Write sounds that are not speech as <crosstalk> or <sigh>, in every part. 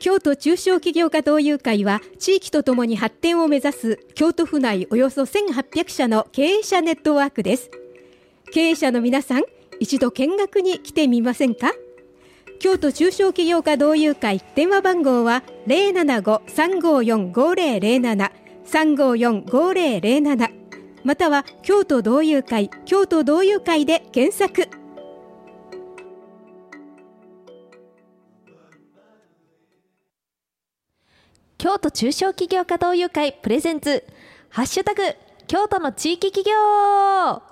京都中小企業家同友会は地域とともに発展を目指す京都府内およそ1800社の経営者ネットワークです。経営者の皆さん一度見学に来てみませんか？京都中小企業家同友会電話番号は075-354-5007 354-5007または京都同友会京都同友会で検索。京都中小企業家同友会プレゼンツ。ハッシュタグ京都の地域企業。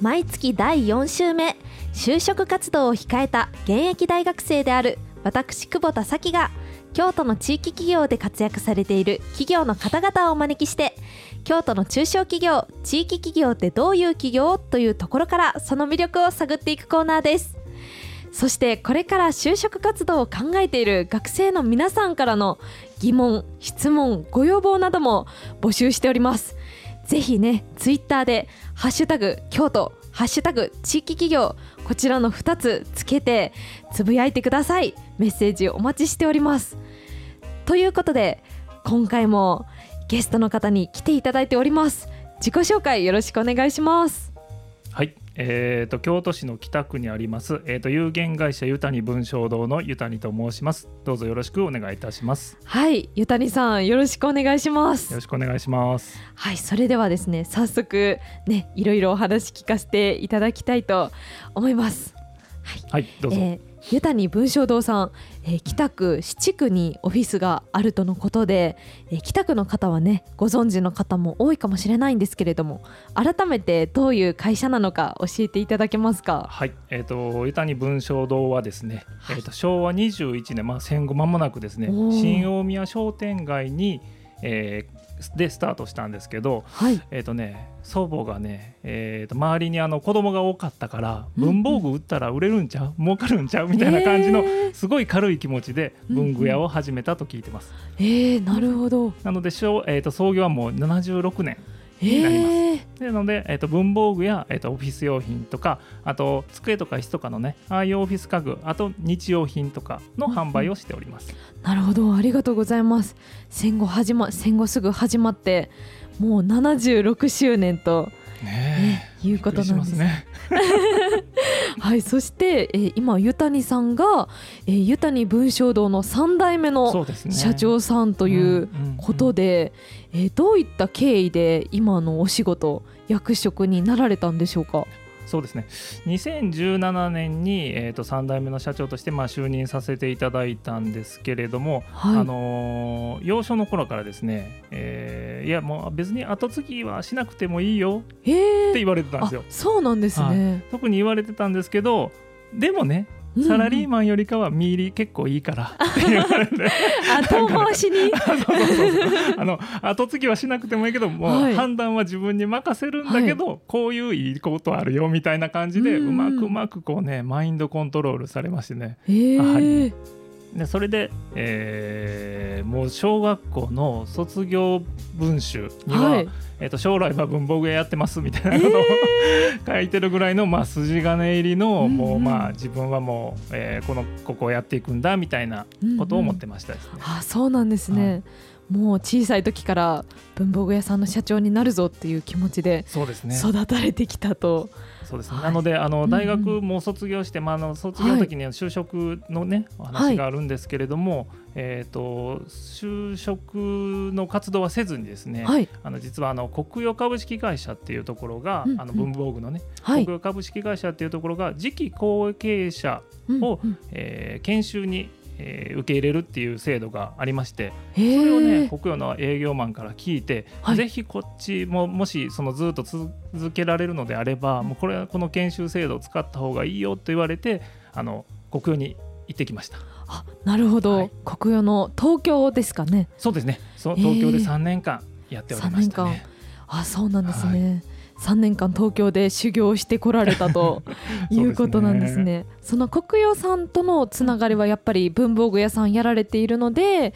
毎月第4週目就職活動を控えた現役大学生である私久保田咲が京都の地域企業で活躍されている企業の方々をお招きして京都の中小企業地域企業ってどういう企業というところからその魅力を探っていくコーナーです。そしてこれから就職活動を考えている学生の皆さんからの疑問質問ご要望なども募集しております。ぜひねツイッターで「ハッシュタグ京都」「ハッシュタグ地域企業」こちらの2つつけてつぶやいてください。メッセージお待ちしております。ということで今回もゲストの方に来ていただいております。自己紹介よろしくお願いします。はい、えー、と京都市の北区にあります、えー、と有限会社ゆたに文章堂のゆたにと申します。どうぞよろしくお願いいたします。はいゆたにさんよろしくお願いします。よろしくお願いします。はいそれではですね早速ねいろいろお話聞かせていただきたいと思います。はいどうぞ、えー湯谷文章堂さん、えー北区七区にオフィスがあるとのことで、えー北区の方はねご存知の方も多いかもしれないんですけれども改めてどういう会社なのか教えていただけますか？はい、えっ、と、ゆたに文章堂はですね、えっ、と、昭和21年、まあ、戦後間もなくですね新大宮商店街に、えーでスタートしたんですけど、はい。えっ、とね、祖母がね、えー、と周りにあの子供が多かったから、うんうん。文房具売ったら売れるんちゃう？儲かるんちゃう？みたいな感じの、えー。すごい軽い気持ちで文具屋を始めたと聞いてます。えー、なるほど。なので、昭えー、と創業はもう76年えなります。ー、なので、えー、と文房具や、えー、とオフィス用品とかあと机とか椅子とかのねああいうオフィス家具あと日用品とかの販売をしております、なるほど。ありがとうございます。戦後始ま戦後すぐ始まってもう76周年と、ねね、いうことなんですね <laughs> はいそして、えー今ゆたにさんが、えー、ゆたに文章堂の3代目の社長さんということで、えーどういった経緯で今のお仕事役職になられたんでしょうか？そうですね。2017年に、えー、と3代目の社長として、まあ、就任させていただいたんですけれども、はい、あのー幼少の頃からですね、えーいやもう別に後継ぎはしなくてもいいよえー。って言われてたんであすよ。そうなんですね、特に言われてたんですけどでもねうんサラリーマンよりかは見入り結構いいから。って言われて後継ぎはしなくてもいいけどもう、はい。判断は自分に任せるんだけど、こういういいことあるよみたいな感じで、うまくうまくこうねマインドコントロールされましてね。えー。はでそれで、えーもう小学校の卒業文集には、はい。えー、と将来は文房具屋やってますみたいなことを、<laughs> 書いてるぐらいの、まあ、筋金入りの、うんうん。もうまあ自分はもう、えーこのここをやっていくんだみたいなことを思ってましたですね。あそうなんですね、もう小さい時から文房具屋さんの社長になるぞっていう気持ちでそうですね。育たれてきたと、そうですね、はい。なのであのうん大学も卒業して、まあ、あの卒業の時には就職のね、お話があるんですけれども、えー、と就職の活動はせずにですね、はい。あの実はあの国用株式会社っていうところが、うんうん。あの文房具のね、はい。国用株式会社っていうところが次期後継者、をうんうん。えー研修に、えー受け入れるっていう制度がありましてそれをね国用の営業マンから聞いて、はい。ぜひこっちももしそのずっと続けられるのであればもうこれはこの研修制度を使った方がいいよと言われてあの国用に行ってきました。あなるほど、はい。国用の東京ですかね。そうですね。そ東京で3年間やっておりましたね、あそうなんですね、3年間東京で修行してこられたと <laughs> いうことなんですね。その国用さんとのつながりはやっぱり文房具屋さんやられているので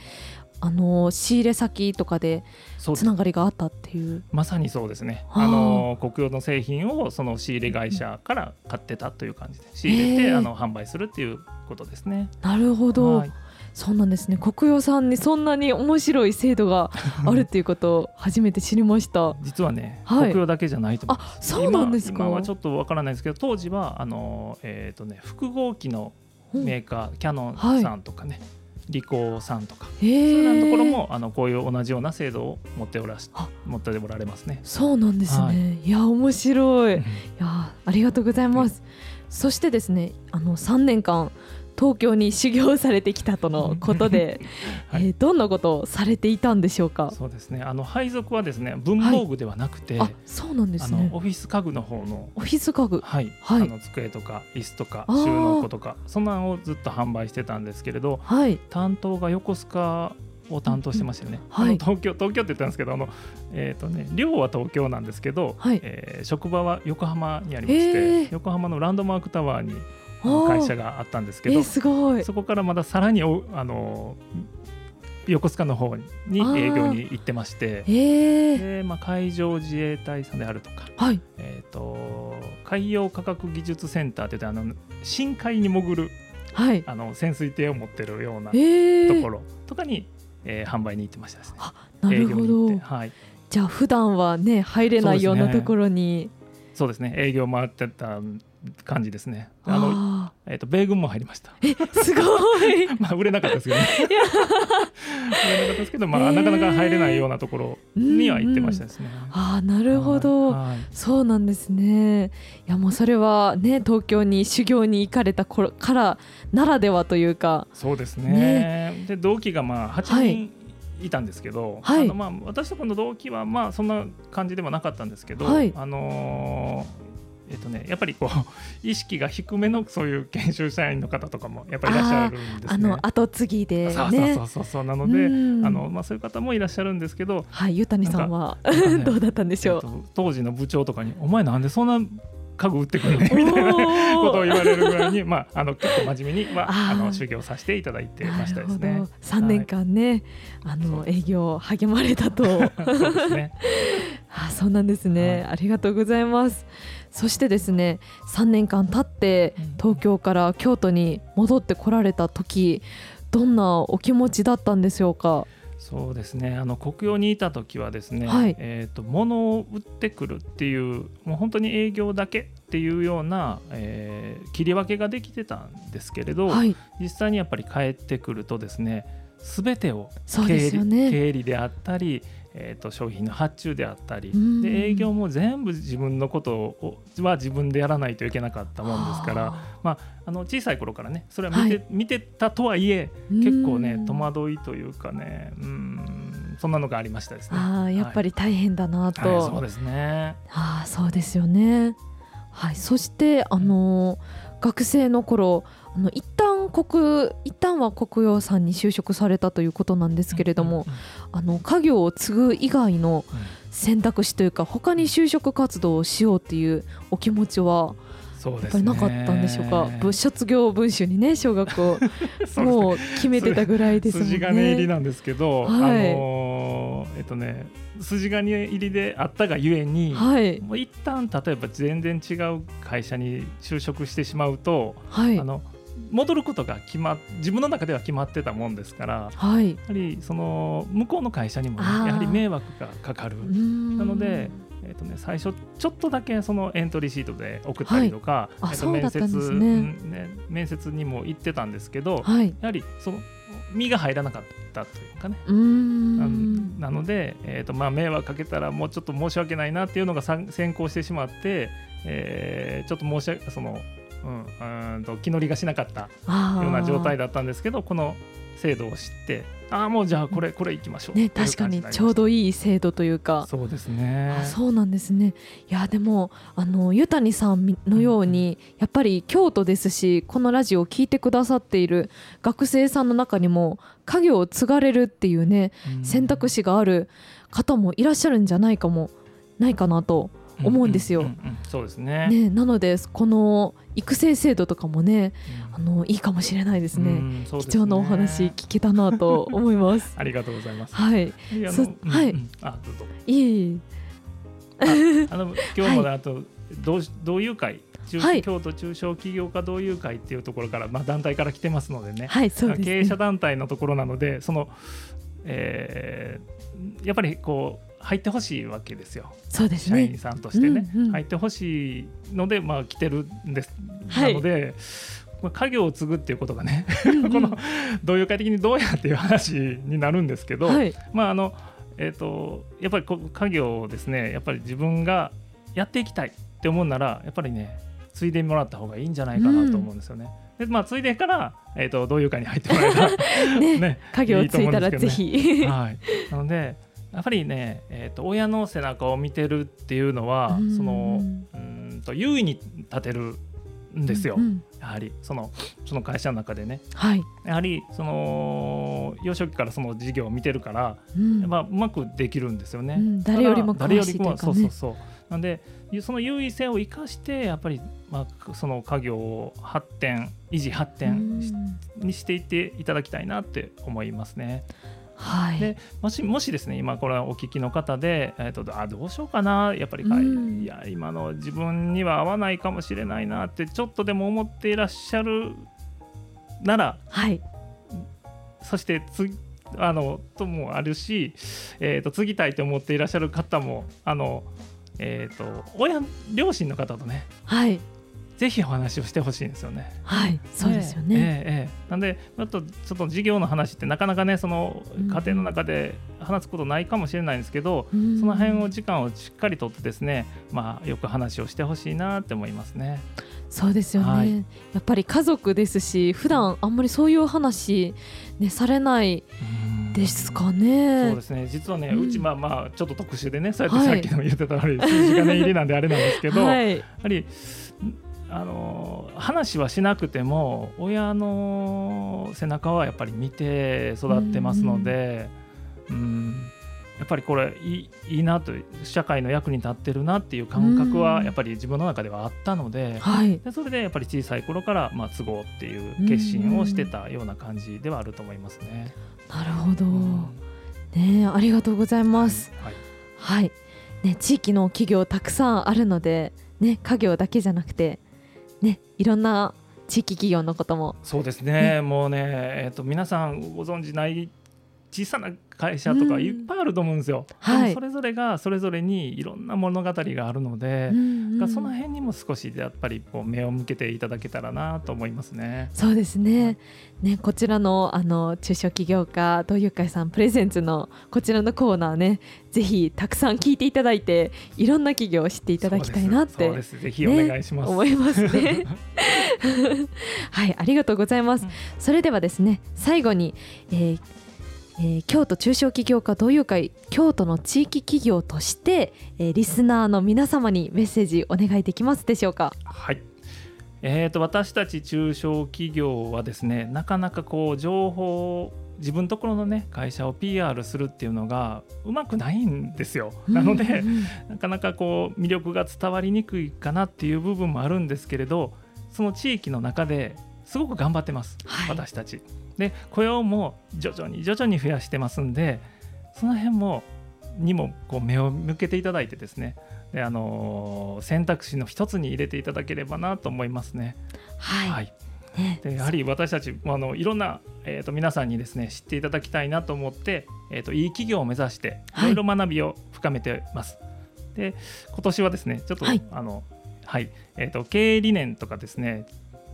あの仕入れ先とかでつながりがあったっていう。まさにそうですね。はあ。あの国用の製品をその仕入れ会社から買ってたという感じで仕入れてあの販売するっていうことですね。なるほど、はいそうなんですね。国用さんにそんなに面白い制度があるっていうことを初めて知りました。<laughs> 実はね、はい。国用だけじゃないと思いまあす。そうなんですか。今今はちょっとわからないですけど当時はあのえっ、とね複合機のメーカー、キャノンさんとかね、リコーさんとか、へそういうようなところえもあのこういう同じような制度を持っておらしあ。持っておられますね。そうなんですね、、はい。や面白い。<laughs> いうんやありがとうございます、そしてですねあの3年間東京に修行されてきたとのことで、<laughs> はい。えーどんなことをされていたんでしょうか？そうですね。あの配属はですね文房具ではなくて、あそうなんですね。オフィス家具の方のオフィス家具。はい、はい。あの机とか椅子とか収納庫とかそんなんをずっと販売してたんですけれどはい。担当が横須賀を担当してましたよね、うんはい。東京東京って言ったんですけどあの、えーとね、寮は東京なんですけど、はい。えー職場は横浜にありまして、横浜のランドマークタワーに会社があったんですけどえー、すごい。そこからまださらにおあの横須賀の方に営業に行ってましてえー、で、まあ、海上自衛隊さんであるとかはい。えー、と海洋科学技術センターって言ってあの深海に潜るはい。あの潜水艇を持ってるようなえー、ところとかに、えー販売に行ってましたですね。なるほど。てはい、じゃあ普段はね入れないようなところに。そうですね。営業回ってた感じですね。あのあえー、と米軍も入りました。ーすごい。<laughs> まあ売れなかったですけどね。<laughs> 売れなかったですけど、まあ、えー。なかなか入れないようなところには行ってましたですね。あーなるほど、そうなんですね。いやもうそれはね東京に修行に行かれた頃からならではというか。そうですね。で同期がまあ8人いたんですけど、はい。あのまあ私とこの同期はまあそんな感じではなかったんですけど、はい。あのーえっとねやっぱりこう意識が低めのそういう研修社員の方とかもやっぱりいらっしゃるんですね。あの後継ぎでね。そうそうそうそう。なので、うん。あのまあそういう方もいらっしゃるんですけど、はいゆたにさんはねどうだったんでしょう、えっと当時の部長とかに「お前なんでそんな家具売ってくるね」みたいなことを言われるぐらいに、まあ、あの結構真面目にはあー。あの修行させていただいてましたですねなるほど。3年間ね、あの営業励まれたと。はいそうですね。<laughs> あそうなんですね、はい。ありがとうございますそしてですね3年間経ってうん。東京から京都に戻ってこられた時どんなお気持ちだったんでしょうか？そうですね。あの国用にいた時はですね、はい。えー、と物を売ってくるっていうもう本当に営業だけっていうような、えー切り分けができてたんですけれど、はい。実際にやっぱり帰ってくるとですね全てを経理,、ね。経理であったり、えー、と商品の発注であったりうん。で営業も全部自分のことをは自分でやらないといけなかったもんですからまあ、あの小さい頃からねそれは見て,、はい。見てたとはいえうん。結構ね戸惑いというかねうんそんなのがありましたですね。あーやっぱり大変だなと、はい、はいそうですね。ああそうですよね。はい、そしてあのー学生の頃あの一旦国一旦は国用さんに就職されたということなんですけれども、うんうんあの家業を継ぐ以外のうん。選択肢というか他に就職活動をしようっていうお気持ちはやっ。ぱりなかったんでしょうか？ぶ卒業文集にね小学校。<laughs> もう決めてたぐらいですもんね。筋金入りなんですけど、はい。あのーえっとね筋金入りであったがゆえに、はい。もう一旦例えば全然違う会社に就職してしまうと、はい。あの戻ることが決まっ自分の中では決まってたもんですからやはい。はりその向こうの会社にもね、やはり迷惑がかかる。ななので、えーとね、最初ちょっとだけそのエントリーシートで送ったりとか、はいあえーと面接うんね面接にも行ってたんですけど、はい。やはりその身が入らなかったというかね、うーん。なので、えーとまあ、迷惑かけたらもうちょっと申し訳ないなっていうのがさ先行してしまって、えーちょっと申し訳その、うん、うーんと気乗りがしなかったような状態だだったんですけどこの制度を知ってああもうじゃあこれこれ行きましょう。ね確かにちょうどいい制度というか。そうですね。あそうなんですね。いやでもあの湯谷さんのように、やっぱり京都ですしこのラジオを聞いてくださっている学生さんの中にも家業を継がれるっていうねうん。選択肢がある方もいらっしゃるんじゃないかもないかなと思うんですよ。そうですねねなのでこの育成制度とかもね、あのいいかもしれないですね。すね貴重なお話聞けたなと思います。<laughs> ありがとうございます。はい。はい。あどうぞ。いえいえ。あの <laughs> 今日もあと同同友会？中、はい、京都中小企業家同友会っていうところから、まあ、団体から来てますのでね,、はいですね経営者団体のところなのでその、えー、やっぱりこう入ってほしいわけですよ。そうです、ね、社員さんとしてね、うんうん、入ってほしいので、まあ、来てるんです、はい、なので家業を継ぐっていうことがね <laughs> この同友会的にどうやっていう話になるんですけど、はい、まああのえーと、やっぱり家業をですねやっぱり自分がやっていきたいって思うならやっぱりね継いでもらった方がいいんじゃないかなと思うんですよね。うん、でまあ継いでから、えーと、同友会に入ってもらえたら <laughs> ね <laughs> ね家業を継いだらぜひ。はい、なのでやっぱりね、えーと、親の背中を見てるっていうのは、うん、そのうんと優位に立てるんですよ、うんうん、やはりそのその会社の中でね、はい、やはりその幼少期からその事業を見てるから、うん、まあ、うまくできるんですよね、うん、誰よりも詳しいというか、ね、そうそうそう。なんでその優位性を生かしてやっぱり、まあ、その家業を発展維持発展にしていっていただきたいなって思いますね。はい、でもしもしですね今これはお聞きの方で、えーと、あどうしようかなやっぱり、いや今の自分には合わないかもしれないなってちょっとでも思っていらっしゃるなら、はい、そしてつあのともあるし、えーと、継ぎたいと思っていらっしゃる方もあのえーと、親両親の方とね、はい、ぜひお話をしてほしいんですよね。はいそうですよね、えーえー、なんでちょっとちょっと事業の話ってなかなかねその家庭の中で話すことないかもしれないんですけど、うん、その辺を時間をしっかりとってですね、まあ、よく話をしてほしいなって思いますね。そうですよね、はい、やっぱり家族ですし普段あんまりそういう話、ね、されない。うんですかね。そうですね。実はね、うん、ちまあまあちょっと特殊でね、そうやってさっきの言ってた通り、数字がね入りなんであれなんですけど、<laughs> はい、やはりあの話はしなくても親の背中はやっぱり見て育ってますので、うん、うんやっぱりこれいいいいなと社会の役に立ってるなっていう感覚はやっぱり自分の中ではあったのではい、でそれでやっぱり小さい頃からまあ都合っていう決心をしてたような感じではあると思いますね。なるほど、ねありがとうございます。はい、はい、ね地域の企業たくさんあるのでね家業だけじゃなくてねいろんな地域企業のことも。そうですね、ね、もうね、えーと皆さんご存知ない小さな会社とかいっぱいあると思うんですよ。うんはい、それぞれがそれぞれにいろんな物語があるので、うんうん、その辺にも少しやっぱりこう目を向けていただけたらなと思いますね。そうですね。ねこちらのあの中小企業家同友会さんプレゼンツのこちらのコーナーね、ぜひたくさん聞いていただいていろんな企業を知っていただきたいなってぜひお願いします、ね、思いますね。<laughs> はいありがとうございます。それではですね最後に、えーえー、京都中小企業家同友会京都の地域企業として、えー、リスナーの皆様にメッセージお願いできますでしょうか？はいえーと、私たち中小企業はですねなかなかこう情報自分のところのね会社を PR するっていうのがうまくないんですよ。なので、なかなかこう魅力が伝わりにくいかなっていう部分もあるんですけれどその地域の中ですごく頑張ってます、はい、私たち。で雇用も徐々に徐々に増やしてますんでその辺もにもこう目を向けていただいてですね。で、あのー、選択肢の一つに入れていただければなと思いますね。はい、はい。でやはり私たちあのいろんな、えーと、皆さんにですね知っていただきたいなと思って、えーと、いい企業を目指してい。ろいろ学びを深めてます。はい、で今年はですねちょっと、はい、あのはい。えーと経営理念とかですね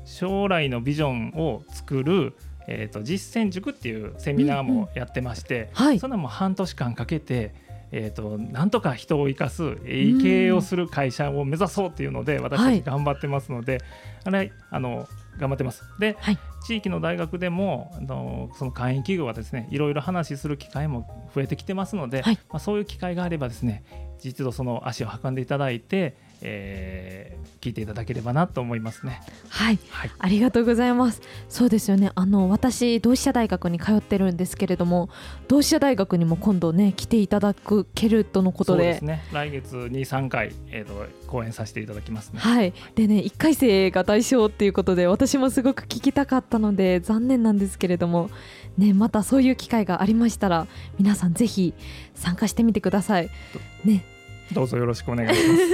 将来のビジョンを作るえーと、実践塾っていうセミナーもやってまして、うんうんはい、そんなも半年間かけて、えーと、なんとか人を生かす経営をする会社を目指そうっていうので、私たち頑張ってますので、はい、あれあの頑張ってます。で、はい、地域の大学でもあのその会員企業はですねいろいろ話する機会も増えてきてますので、はい、まあ、そういう機会があればですね実度その足を運んでいただいて、えー聞いていただければなと思いますね。はいはい、ありがとうございます。そうですよね。あの私同志社大学に通ってるんですけれども、同志社大学にも今度ね来ていただけるとのことで、そうですね。来月に3回えっ、と講演させていただきますね。はい。でね1回生が対象っていうことで、私もすごく聞きたかったので残念なんですけれども、ねまたそういう機会がありましたら皆さんぜひ参加してみてください。ね。どうぞよろしくお願いします。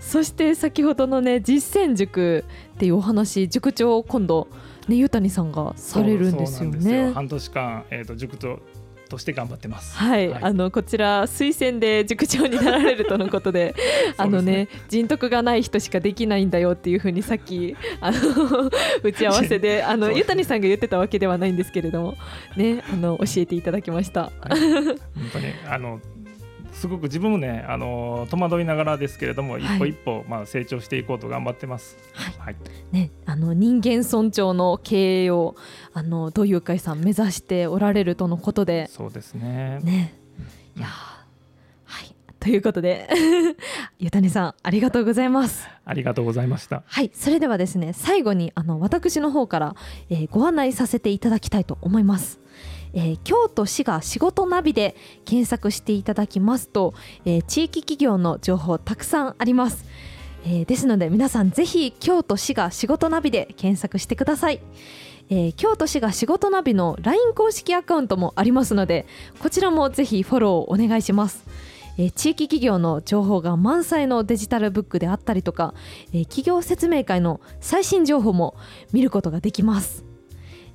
<laughs> そして先ほどのね実践塾っていうお話塾長を今度ねゆうたにさんがされるんですよそうなんですよね。半年間えっ、と塾長として頑張ってます。はい、はいあのこちら推薦で塾長になられるとのことで <laughs> あのね人徳がない人しかできないんだよっていうふうにさっきあの <laughs> 打ち合わせであのゆたにさんが言ってたわけではないんですけれどもねあの教えていただきました。はい本当にあのすごく自分もねあの戸惑いながらですけれども、はい一歩一歩まあ成長していこうと頑張ってます。はいはい。ね、あの人間尊重の経営をあの土友会さん目指しておられるとのことでそうですね。ねいやーはいということで <laughs> ゆたにさんありがとうございます。ありがとうございました。はいそれではですね最後にあの私の方から、えーご案内させていただきたいと思います。えー京都市が仕事ナビで検索していただきますと、えー地域企業の情報たくさんあります。えーですので皆さんぜひ京都市が仕事ナビで検索してください。えー京都市が仕事ナビの LINE 公式アカウントもありますのでこちらもぜひフォローをお願いします。えー地域企業の情報が満載のデジタルブックであったりとか、えー企業説明会の最新情報も見ることができます。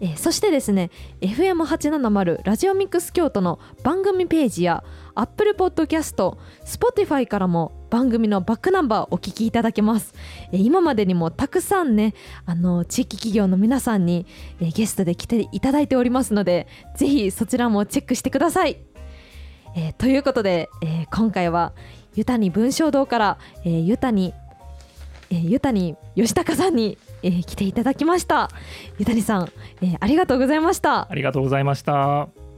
えーそしてですね FM870 ラジオミックス京都の番組ページや Apple Podcast、Spotify からも番組のバックナンバーお聞きいただけます、えー今までにもたくさんねあの地域企業の皆さんに、えーゲストで来ていただいておりますのでぜひそちらもチェックしてください、えーということで、え今回はゆたに文章堂から、えーゆたにえーゆたに吉高さんに、えー来ていただきました。ゆたにさん、えーありがとうございました。ありがとうございました。